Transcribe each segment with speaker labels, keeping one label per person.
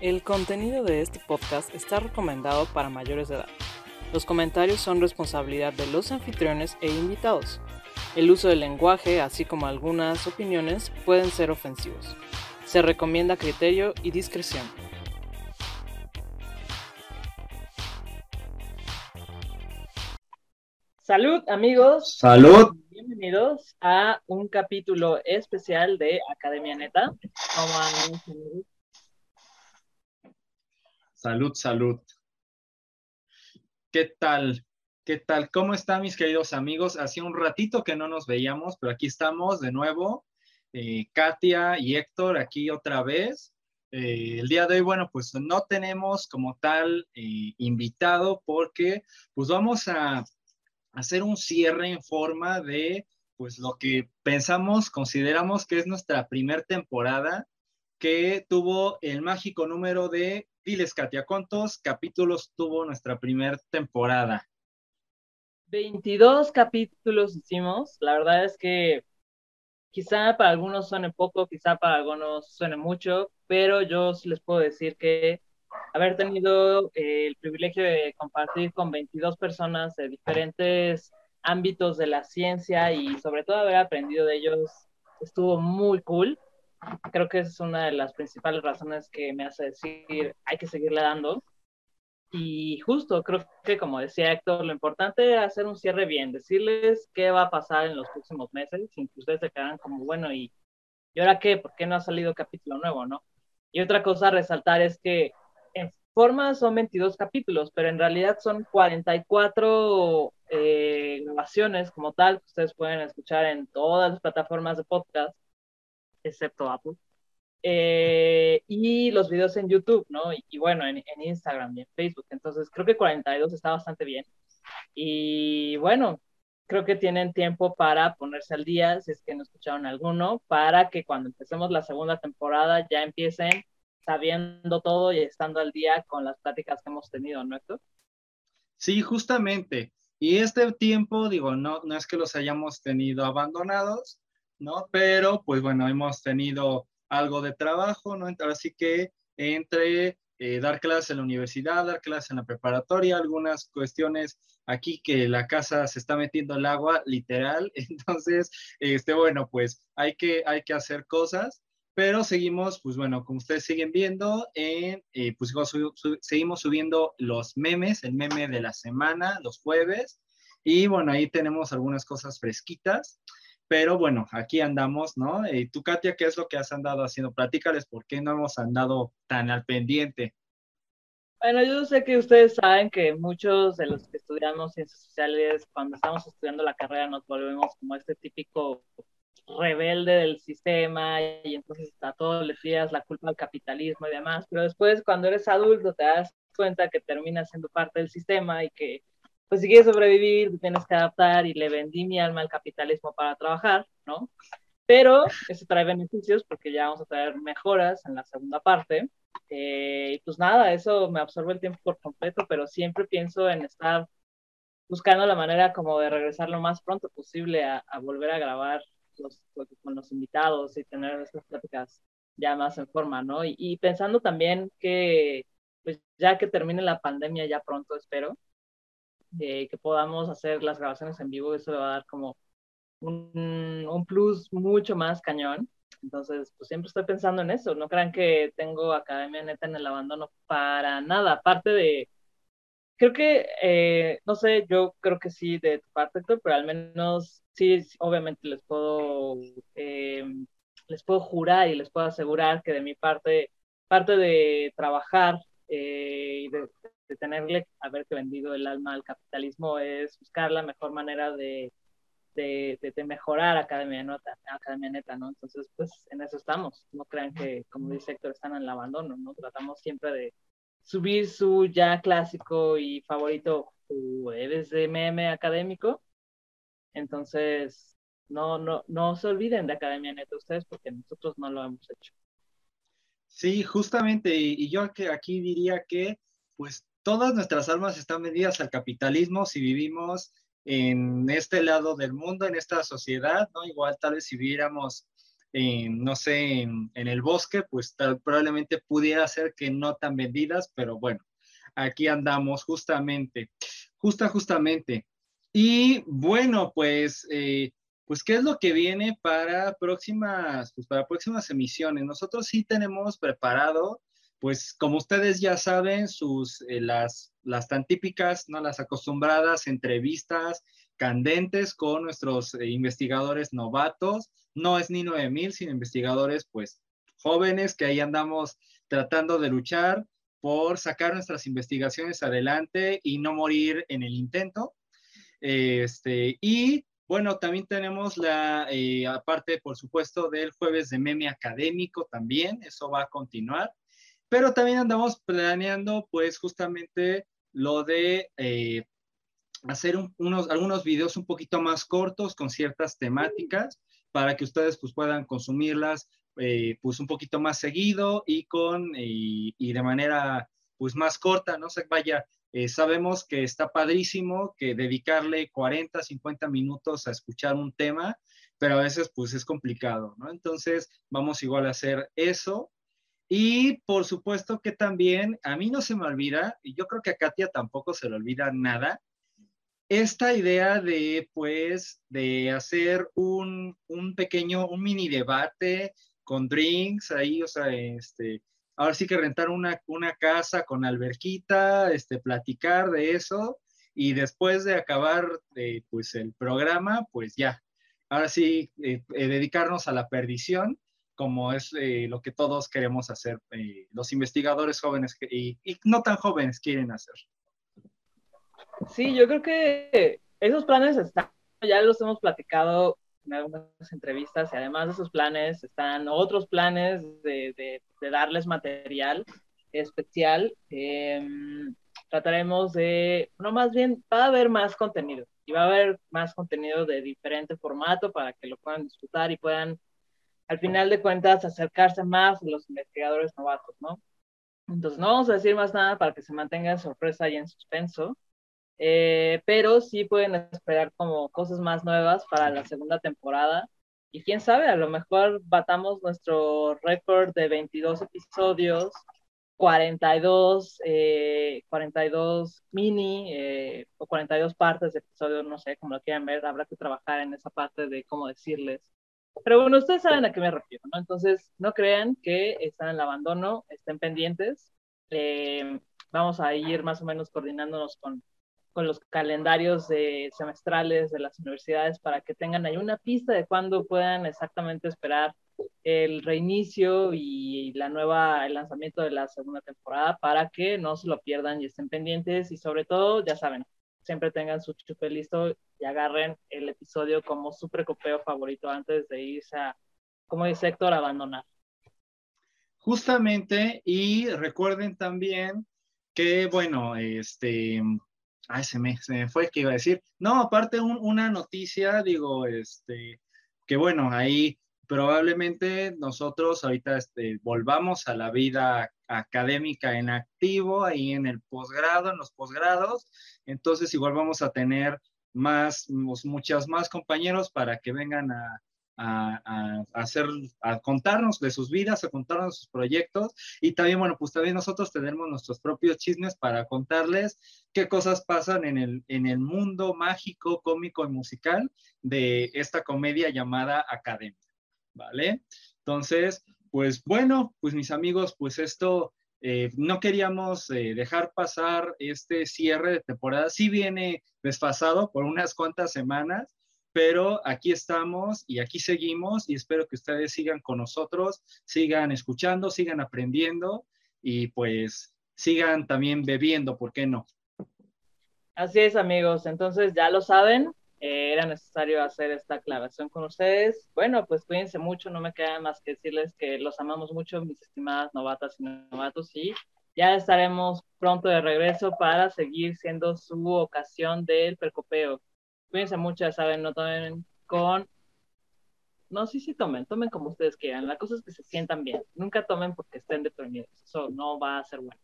Speaker 1: El contenido de este podcast está recomendado para mayores de edad. Los comentarios son responsabilidad de los anfitriones e invitados. El uso del lenguaje, así como algunas opiniones, pueden ser ofensivos. Se recomienda criterio y discreción. Salud amigos.
Speaker 2: Salud.
Speaker 1: Bienvenidos a un capítulo especial de Academia Neta.
Speaker 2: Salud, salud. ¿Qué tal? ¿Qué tal? ¿Cómo están mis queridos amigos? Hacía un ratito que no nos veíamos, pero aquí estamos de nuevo. Eh, Katia y Héctor aquí otra vez. Eh, el día de hoy, bueno, pues no tenemos como tal eh, invitado porque pues vamos a hacer un cierre en forma de pues lo que pensamos, consideramos que es nuestra primer temporada que tuvo el mágico número de, diles Katia, ¿cuántos capítulos tuvo nuestra primera temporada?
Speaker 1: 22 capítulos hicimos, la verdad es que quizá para algunos suene poco, quizá para algunos suene mucho, pero yo les puedo decir que haber tenido eh, el privilegio de compartir con 22 personas de diferentes ámbitos de la ciencia y sobre todo haber aprendido de ellos estuvo muy cool. Creo que es una de las principales razones que me hace decir hay que seguirle dando. Y justo, creo que como decía Héctor, lo importante es hacer un cierre bien, decirles qué va a pasar en los próximos meses, sin que ustedes se quedan como, bueno, ¿y, ¿y ahora qué? ¿Por qué no ha salido capítulo nuevo, no? Y otra cosa a resaltar es que en forma son 22 capítulos, pero en realidad son 44 eh, grabaciones como tal, que ustedes pueden escuchar en todas las plataformas de podcast, excepto Apple. Eh, y los videos en YouTube, ¿no? Y, bueno, en, en, Instagram y en Facebook. Entonces, creo que 42 está bastante bien. Y bueno, creo que tienen tiempo para ponerse al día, si es que no escucharon alguno, para que cuando empecemos la segunda temporada ya empiecen sabiendo todo y estando al día con las pláticas que hemos tenido, ¿no, Héctor?
Speaker 2: Sí, justamente. Y este tiempo, digo, no, no es que los hayamos tenido abandonados, ¿no? Pero, pues bueno, hemos tenido algo de trabajo, ¿no? Así que entre eh, dar clases en la universidad, dar clases en la preparatoria, algunas cuestiones aquí que la casa se está metiendo el agua, literal. Entonces, este, bueno, pues hay que, hay que hacer cosas pero seguimos, pues bueno, como ustedes siguen viendo, eh, pues seguimos subiendo los memes, el meme de la semana, los jueves, y bueno, ahí tenemos algunas cosas fresquitas, pero bueno, aquí andamos, ¿no? Y tú, Katia, ¿qué es lo que has andado haciendo? Platícales por qué no hemos andado tan al pendiente.
Speaker 1: Bueno, yo sé que ustedes saben que muchos de los que estudiamos ciencias sociales, cuando estamos estudiando la carrera, nos volvemos como este típico rebelde del sistema y entonces a todos le fías la culpa al capitalismo y demás, pero después cuando eres adulto te das cuenta que terminas siendo parte del sistema y que pues si quieres sobrevivir tienes que adaptar y le vendí mi alma al capitalismo para trabajar, ¿no? Pero eso trae beneficios porque ya vamos a traer mejoras en la segunda parte. Eh, y pues nada, eso me absorbe el tiempo por completo, pero siempre pienso en estar buscando la manera como de regresar lo más pronto posible a, a volver a grabar con los invitados y tener estas pláticas ya más en forma, ¿no? Y, pensando también que, pues ya que termine la pandemia ya pronto, espero, eh, que podamos hacer las grabaciones en vivo, eso le va a dar como un, un plus mucho más cañón. Entonces, pues siempre estoy pensando en eso. No crean que tengo Academia Neta en el abandono para nada. Aparte de, creo que, eh, no sé, yo creo que sí de tu parte, pero al menos sí, obviamente les puedo, eh, les puedo jurar y les puedo asegurar que de mi parte, parte de trabajar eh, y de, tenerle haberte vendido el alma al capitalismo es buscar la mejor manera de, de, de, mejorar Academia Neta, Academia Neta, ¿no? Entonces, pues en eso estamos. No crean que, como dice Héctor, están en el abandono, ¿no? Tratamos siempre de subir su ya clásico y favorito jueves de meme académico entonces, no, no, no se olviden de Academia Neta ustedes porque nosotros no lo hemos hecho.
Speaker 2: Sí, justamente, y, yo aquí diría que pues todas nuestras almas están medidas al capitalismo si vivimos en este lado del mundo, en esta sociedad, ¿no? Igual tal vez si viviéramos no sé, en, el bosque, pues probablemente pudiera ser que no tan vendidas, pero bueno, aquí andamos justamente, justa, justamente. Y bueno, pues, eh, pues, ¿qué es lo que viene para próximas, pues, para próximas emisiones? Nosotros sí tenemos preparado, pues, como ustedes ya saben, eh, las, las tan típicas, ¿no? Las acostumbradas entrevistas candentes con nuestros eh, investigadores novatos. No es ni 9000, sino investigadores, pues, jóvenes que ahí andamos tratando de luchar por sacar nuestras investigaciones adelante y no morir en el intento. Este, y bueno, también tenemos la, eh, aparte, por supuesto, del jueves de meme académico también, eso va a continuar. Pero también andamos planeando, pues, justamente lo de eh, hacer unos, algunos videos un poquito más cortos con ciertas temáticas para que ustedes pues, puedan consumirlas eh, pues un poquito más seguido y con y de manera pues más corta, no se vaya eh, sabemos que está padrísimo que dedicarle 40, 50 minutos a escuchar un tema, pero a veces pues es complicado, ¿no? Entonces vamos igual a hacer eso. Y por supuesto que también a mí no se me olvida, y yo creo que a Katia tampoco se le olvida nada, esta idea de pues de hacer un, un pequeño, un mini debate con drinks ahí, o sea, este, ahora sí que rentar una, casa con alberquita, este, platicar de eso y después de acabar eh, pues el programa, pues ya, ahora sí, eh, eh, dedicarnos a la perdición, como es lo que todos queremos hacer, los investigadores jóvenes y, y, no tan jóvenes quieren hacer.
Speaker 1: Sí, yo creo que esos planes están, ya los hemos platicado en algunas entrevistas y además de esos planes están otros planes de, darles material especial. Em, trataremos de, no más bien, va a haber más contenido y va a haber más contenido de diferente formato para que lo puedan disfrutar y puedan, al final de cuentas, acercarse más a los investigadores novatos, ¿no? Entonces, no vamos a decir más nada para que se mantenga en sorpresa y en suspenso. Eh, pero sí pueden esperar como cosas más nuevas para la segunda temporada. Y quién sabe, a lo mejor batamos nuestro récord de 22 episodios, 42, 42 eh, mini eh, o 42 partes de episodios, no sé, como lo quieran ver, habrá que trabajar en esa parte de cómo decirles. Pero bueno, ustedes saben a qué me refiero, ¿no? Entonces, no crean que están en el abandono, estén pendientes. vamos a ir más o menos coordinándonos con con los calendarios de semestrales de las universidades para que tengan ahí una pista de cuándo puedan exactamente esperar el reinicio y la nueva, el lanzamiento de la segunda temporada para que no se lo pierdan y estén pendientes y sobre todo, ya saben, siempre tengan su chupe listo y agarren el episodio como su precopeo favorito antes de irse a, como dice Héctor, abandonar.
Speaker 2: Justamente, y recuerden también que, bueno, este, Ay, se me, se me fue que iba a decir. No, aparte una noticia, digo, este, que bueno, ahí probablemente nosotros ahorita este, volvamos a la vida académica en activo, ahí en el posgrado, en los posgrados. Entonces igual vamos a tener más, muchas más compañeros para que vengan a, a, hacer, a contarnos de sus vidas, a contarnos sus proyectos y también, bueno, pues también nosotros tenemos nuestros propios chismes para contarles qué cosas pasan en el, en el mundo mágico, cómico y musical de esta comedia llamada Academia, ¿vale? Entonces, pues bueno, pues mis amigos, pues esto... Eh, no queríamos eh, dejar pasar este cierre de temporada. Sí viene desfasado por unas cuantas semanas, pero aquí estamos y aquí seguimos y espero que ustedes sigan con nosotros, sigan escuchando, sigan aprendiendo y pues sigan también bebiendo, ¿por qué no?
Speaker 1: Así es, amigos. Entonces ya lo saben, eh, era necesario hacer esta aclaración con ustedes. Bueno, pues cuídense mucho, no me queda más que decirles que los amamos mucho, mis estimadas novatas y novatos, y ya estaremos pronto de regreso para seguir siendo su ocasión del percopeo. Cuídense mucho, ya saben, no tomen con... No, sí, sí tomen, tomen como ustedes quieran. La cosa es que se sientan bien. Nunca tomen porque estén deprimidos. Eso no va a ser bueno.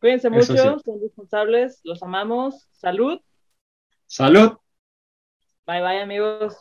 Speaker 1: Cuídense mucho, son responsables, los amamos. Salud.
Speaker 2: Salud.
Speaker 1: Bye bye amigos.